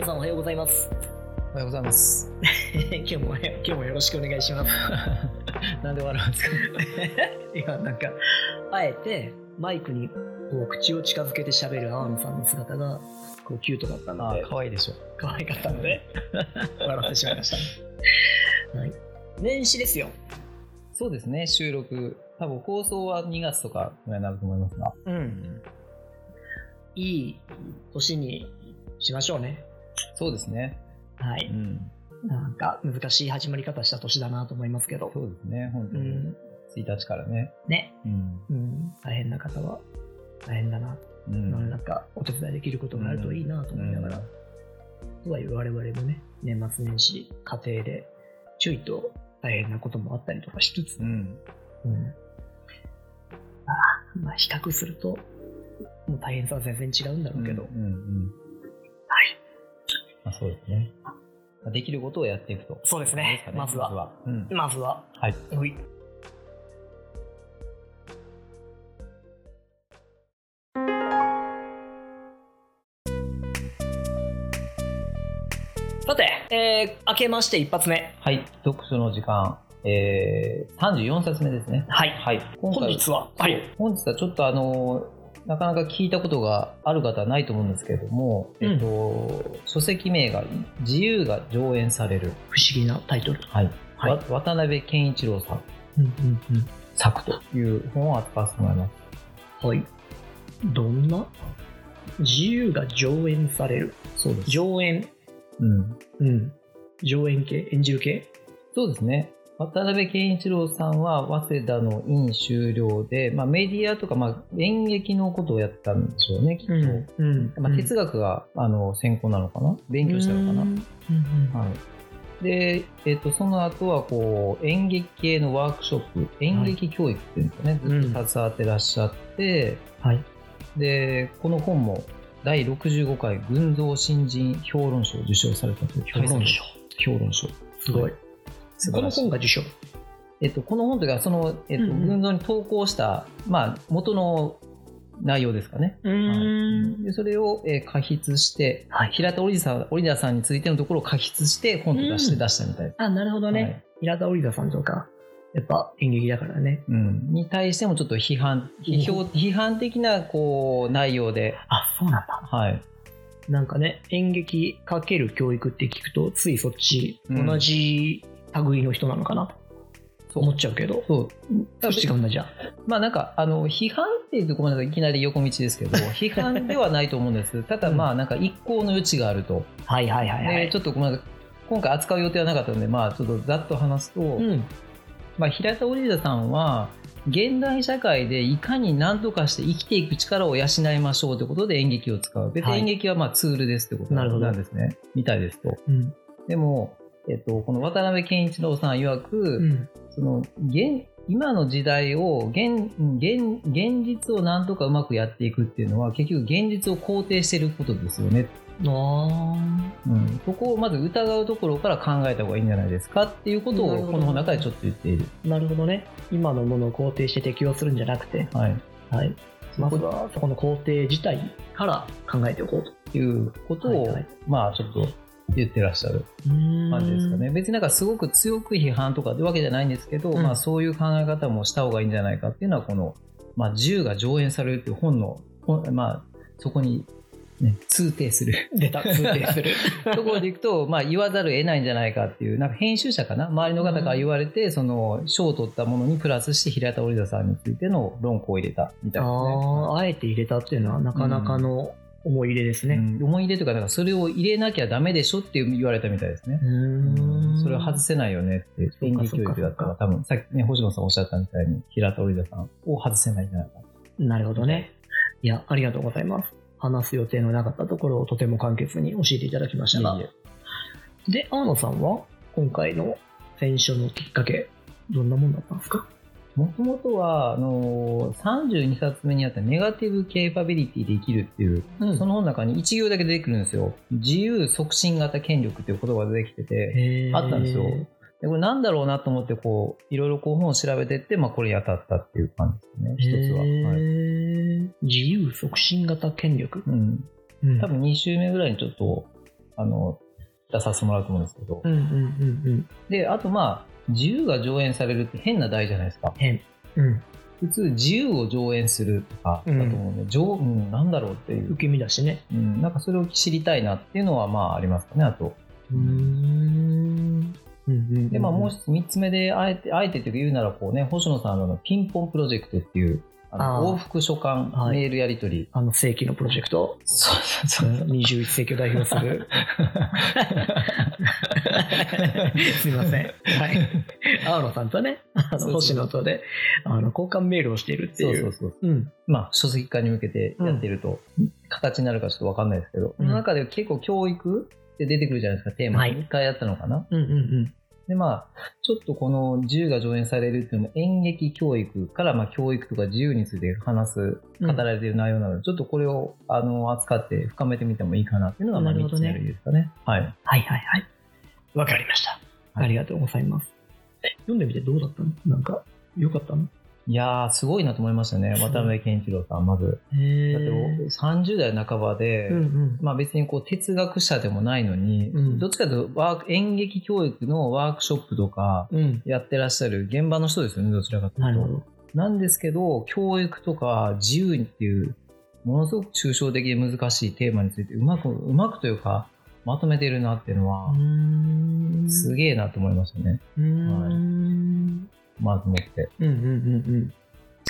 皆さんおはようございます。おはようございます。今日も、今日もよろしくお願いします。なんで笑うんですか？今なんか、あえてマイクにこう口を近づけて喋るアーノさんの姿がこうキュートだったのあで、可愛いでしょ。可愛かったので、笑ってしまいました。はい。年始ですよ。そうですね、収録。多分放送は2月とかぐらいになると思いますが。うん。いい年にしましょうね。そうですね。はい。うん。なんか難しい始まり方した年だなと思いますけど。そうですね、本当に。うん。1日からね。ね。うん。うん。大変な方は大変だな。う世のん。中お手伝いできることがあるといいなと思いながら。とはいえ我々もね、年末年始、家庭で、ちょいと大変なこともあったりとかしつつ、うん。うんまあ、まあ、比較すると、もう大変さは全然違うんだろうけど、うん。うん。うん。はい。まあ、そうですね。まあできることをやっていくと。そうですねですかまずはまずは。うん。まずは、はい。おい。さて、えー、明けまして一発目。はい。読書の時間。えー、34冊目ですね。はい。はい。今本日は、はい。本日はちょっとあのなかなか聞いたことがある方はないと思うんですけれども、うんえっと、書籍名が「自由が上演される不思議なタイトル。」はいはいわ渡辺健一郎さんうんうんうん。作という本を扱わせてもらいます。はい。どんな？自由が上演される。そうです。上演。うん、うん。上演系？演じる系？そうですね。渡辺健一郎さんは早稲田の院修了で、まあ、メディアとか、まあ、演劇のことをやったんでしょうね、きっと。うん。まあ、哲学が、あの専攻なのかな？勉強したのかな、うんうんはい、で、えっとその後はこう演劇系のワークショップ演劇教育っていうんですかね、うんずっと携わってらっしゃって、はい。でこの本も第65回群像新人評論賞を受賞されたという評論賞。評論賞すごい。この本が受賞。えっと、この本というかその、えっと群像に投稿した、まあ、元の内容ですかね、うはい。でそれを、えー過筆して、はい。平田織田さん織田さんについてのところを過筆して本と出してうん出したみたいですあ、なるほどはい。ね。平田織田さんとか、やっぱ演劇だからね。うん、に対してもちょっと批判批評批判的なこう内容で、あ、そうなんだ。はい、なんかね、演劇かける教育って聞くと、ついそっち、うん。同じ類の人なのかな？と思っちゃうけど、そう違うんだじゃあ。まあなんかあの批判っていうとごめんなさいいきなり横道ですけど 批判ではないと思うんです。ただまあなんか一向の余地があると、はいはいはいはちょっとごめんなさい。今回扱う予定はなかったのでまあちょっとざっと話すと、うん。まあ、平田織田さんは現代社会でいかに何とかして生きていく力を養いましょうということで演劇を使う。別にはい。演劇はまあツールですということなんですね、みたいですと。うん。でも、えっと、この渡辺健一郎さん曰く、うん。その現今の時代を現現現実を何とかうまくやっていくっていうのは結局現実を肯定していることですよね、あうん、そこをまず疑うところから考えた方がいいんじゃないですか。っていうことをこの中でちょっと言っている、ーなるほどね。今のものを肯定して適用するんじゃなくて、はい、はい。まずはそこの肯定自体から考えておこうと。いうことを、はいはい。まあちょっと言ってらっしゃる感じですかね。別になんかすごく強く批判とかってわけじゃないんですけど、うんまあそういう考え方もした方がいいんじゃないかっていうのはこの、まあ自由が上演されるっていう本の、本まあそこに、ね、通底する 出た、通底する。ところでいくと、まあ言わざるを得ないんじゃないかっていう、なんか編集者かな？周りの方から言われて、その賞を取ったものにプラスして平田織田さんについての論考を入れたみたいですね。ああ、あえて入れたっていうのはなかなかの思い入れですね。うん思い入れというか、なんかそれを入れなきゃダメでしょって言われたみたいですね。それを外せないよねって、演技教育だったら多分、さっきね、星野さんおっしゃったみたいに、平田織田さんを外せないんじゃないか。なるほどね。いや、ありがとうございます。話す予定のなかったところをとても簡潔に教えていただきましたが。で、アーノさんは今回の選書のきっかけ、どんなもんだったんですか？もともとは、あのー、32冊目にあったネガティブケーパビリティで生きるっていう、うんその本の中に1行だけ出てくるんですよ。自由促進型権力っていう言葉が出てきてて、あったんですよ。でこれなんだろうなと思って、こう、いろいろこう本を調べてって、まあこれに当たったっていう感じですね、一つは。はい自由促進型権力？うん、うん多分2週目ぐらいにちょっとあの、出させてもらうと思うんですけど。うんうんうんうん。で、あとまあ、自由が上演されるって変な題じゃないですか。変。うん。普通、自由を上演するとかだと思うんで、上うん、なんだろうっていう。受け身だしね。うん、なんかそれを知りたいなっていうのはまあありますかね、あと。うーん。うんうんで、まあもう一つ、三つ目で、あえて、あえてというか言うならこうね、星野さんのピンポンプロジェクトっていう、あの往復書簡、はいメールやり取り。あの世紀のプロジェクト。そうそう21世紀を代表する。すみません。はい。青野さんとね、あのそうそう星野とで、あの、交換メールをしているっていう。そうそうそう。うん。まあ、書籍化に向けてやってると、形になるかちょっとわかんないですけど、うんその中で結構教育って出てくるじゃないですか、テーマ。はい一回やったのかな？うんうんで、まあ、ちょっとこの自由が上演されるっていうのも演劇教育から、まあ、教育とか自由について話す、うん語られている内容なので、ちょっとこれを、あの、扱って深めてみてもいいかなっていうのが、まあ、3なるほどねつ目ですかね。はい。はいはいはい。わかりました。はいありがとうございます。読んでみてどうだったの？なんか、よかったの？いやー、すごいなと思いましたね。渡辺健一郎さん、まず。へだって、30代半ばで、うんうん。まあ別にこう哲学者でもないのに、うんどっちかというとワーク演劇教育のワークショップとかうん。やってらっしゃる現場の人ですよね、どちらかというと。な。なんですけど、教育とか自由っていう、ものすごく抽象的で難しいテーマについて、うまく、うまくというか、まとめてるなっていうのは。すげえなと思いましたね。うーん。まず思って。うんうんうん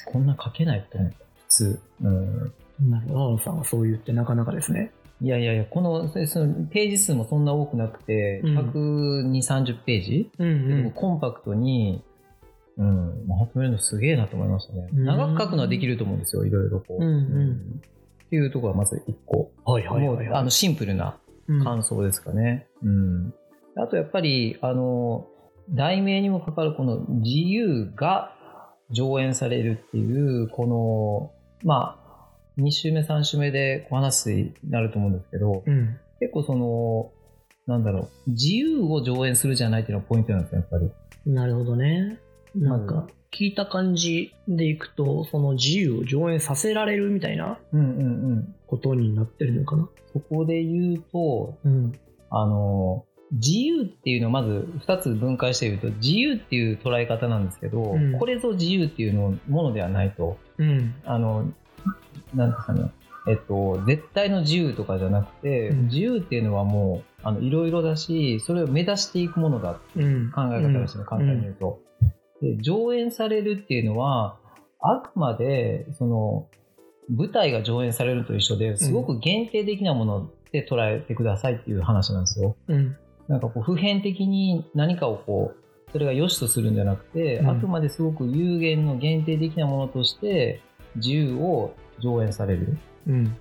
こんな書けないと思った。普通。うん。うん。なるほど。さんはそう言ってなかなかですね。いやいやいや、この、そのページ数もそんな多くなくて、うん120、30ページ？うんでもコンパクトに、うん、まとめるのすげえなと思いましたね。うん長く書くのはできると思うんですよ、いろいろこう。うんうんっていうところがまず一個。はいはいもはいはい。うあのシンプルなうん感想ですかね。うん。あとやっぱり、あの、題名にもかかるこの自由が上演されるっていう、この、まあ、2週目、3週目でお話になると思うんですけど、うん。結構その、なんだろう、自由を上演するじゃないっていうのがポイントなんですよ、やっぱり。なるほどね。なんまか、聞いた感じでいくと、その自由を上演させられるみたいなうんうんうん。ことになってるのかな。そこで言うと、うん。あの、自由っていうのをまず2つ分解して言うと、自由っていう捉え方なんですけど、うんこれぞ自由っていうのものではないと。うん。あの、なんですかね。えっと、絶対の自由とかじゃなくて、うん自由っていうのはもう、あの、いろいろだし、それを目指していくものだうん。考え方ですね、簡単に言うと。で、上演されるっていうのは、あくまで、その、舞台が上演されると一緒ですごく限定的なもので捉えてくださいっていう話なんですよ。うん。なんかこう、普遍的に何かをこう、それが良しとするんじゃなくて、うんあくまですごく有限の限定的なものとして、自由を上演される。うん。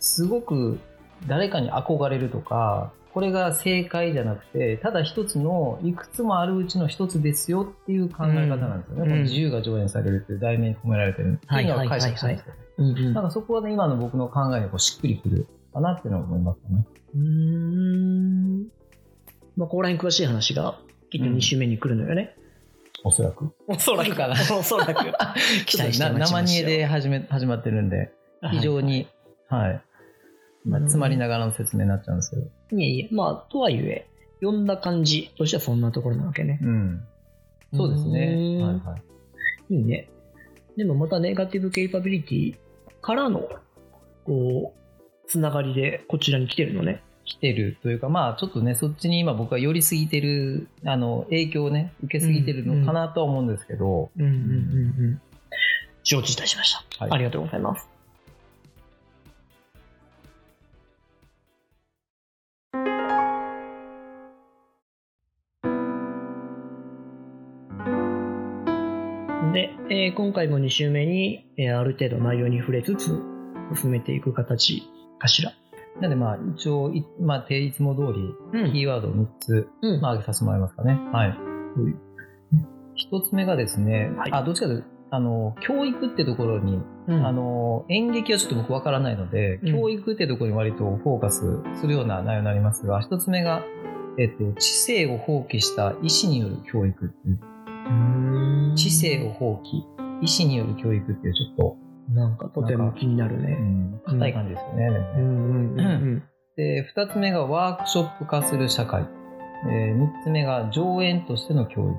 すごく誰かに憧れるとか、これが正解じゃなくて、ただ一つの、いくつもあるうちの一つですよっていう考え方なんですよね。うんこの自由が上演されるっていう題名に込められてるっていうのは解釈したんですけど。うん。うんなんかそこはね、今の僕の考えにこうしっくりくるかなっていうのは思いますね。うーん。まあ、ここら辺詳しい話が、きっと2週目に来るのよね。おそらく。おそらくかな おそらく。期待してな待ち生煮えで始め始まってるんで、非常に、はい。まあ、詰まりながらの説明になっちゃうんですけど。いえいえ、まあ、とはいえ、読んだ感じとしてはそんなところなわけね。うん。そうですね。うんはいはい。いいね。でもまたネガティブケイパビリティからの、こう、つながりでこちらに来てるのね。来てるというか、まあちょっとね、そっちに今僕は寄りすぎてる、あの、影響をね、受けすぎてるのかなとは思うんですけど、うんうんうんうん。承知いたしました。はいありがとうございます。で、えー今回も2週目に、えーある程度内容に触れつつ進めていく形かしら。なんでまあ一応、いまあ、定いつも通り、うキーワードを3つ、うん。まあ、挙げさせてもらいますかね。はい。一つ目がですね、はいあ、どっちかというと、あの、教育ってところに、うんあの、演劇はちょっと僕わからないので、うん教育ってところに割とフォーカスするような内容になりますが、一つ目が、えっと、知性を放棄した医師による教育知性を放棄、医師による教育っていうちょっと、なんかとても気になるうね。ん、硬い感じですよね。うんうんうんうん。で、二つ目がワークショップ化する社会。えー、三つ目が上演としての教育。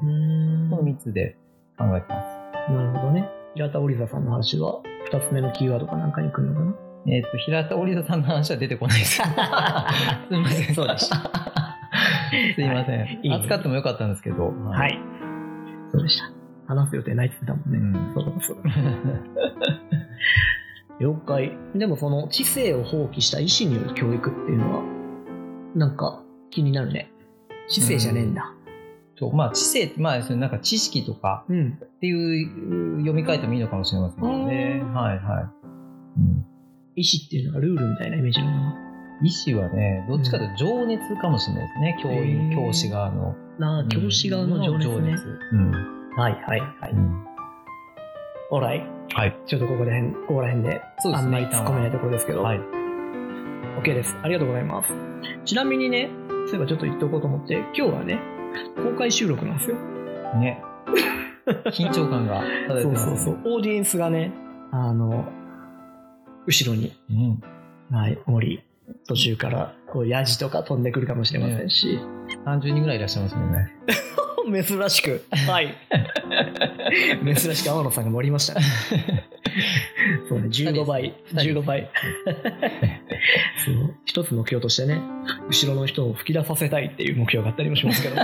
この三つで考えてます。なるほどね。平田織座さんの話は、二つ目のキーワードかなんかに来るのかな？えっ、と、平田織田さんの話は出てこないです。すいません。そうでした。すいません。いいね扱ってもよかったんですけど。は。い。そうでした。話す予定ないって言ってたもんね。うんそうだそうだ。了解。でもその知性を放棄した意思による教育っていうのは、なんか気になるね。知性じゃねえんだ。そうまあ、知性、まあ、そのなんか知識とかうん。っていう読み替えてもいいのかもしれませんけどね。うんはいはい。うん意思っていうのがルールみたいなイメージなの？かな。意志はね、どっちかというと情熱かもしれないですね。教員、教師側の。なあ、教師側の情熱ね。うん。はいはいはい。うんオーライ。はい。ちょっとここら辺、ここら辺で、そうですねあんまり突っ込めないところですけど。はい。OK です。ありがとうございます。ちなみにね、そういえばちょっと言っておこうと思って、今日はね、公開収録なんですよ。ね。緊張感が漂ってそうそうそう。オーディエンスがね、あの、後ろに、うん。はい、森、途中から、こう、ヤジとか飛んでくるかもしれませんし、30人ぐらいいらっしゃいますもんね。珍しく、はい。珍しく天野さんが盛りましたね。そうね、15倍、二人15倍。そう、一つ目標としてね、後ろの人を吹き出させたいっていう目標があったりもしますけど。い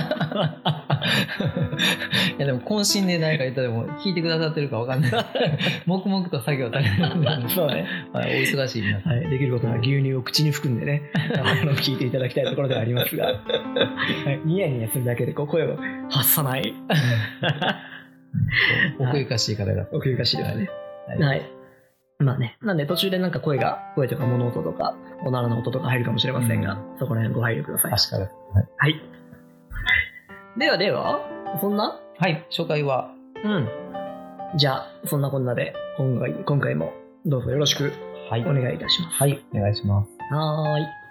やでも渾身で何か言ったらもう聞いてくださってるかわかんない。黙々と作業されてるそうね。はい、お忙しい皆さん。はい、できることなら牛乳を口に含んでね、あの聞いていただきたいところではありますが、はい、ニヤニヤするだけでこう声を発さない、奥ゆかしい方が。奥ゆかしいですね。はいはい。まあね、なんで途中でなんか声が、声とか物音とか、おならの音とか入るかもしれませんが、そこら辺ご配慮ください。確かです。はい。はい。ではでは、そんなはい、初回は、うん。じゃあ、そんなこんなで、今回今回もどうぞよろしくはい。お願いいたします。はい、お願いします。はーい。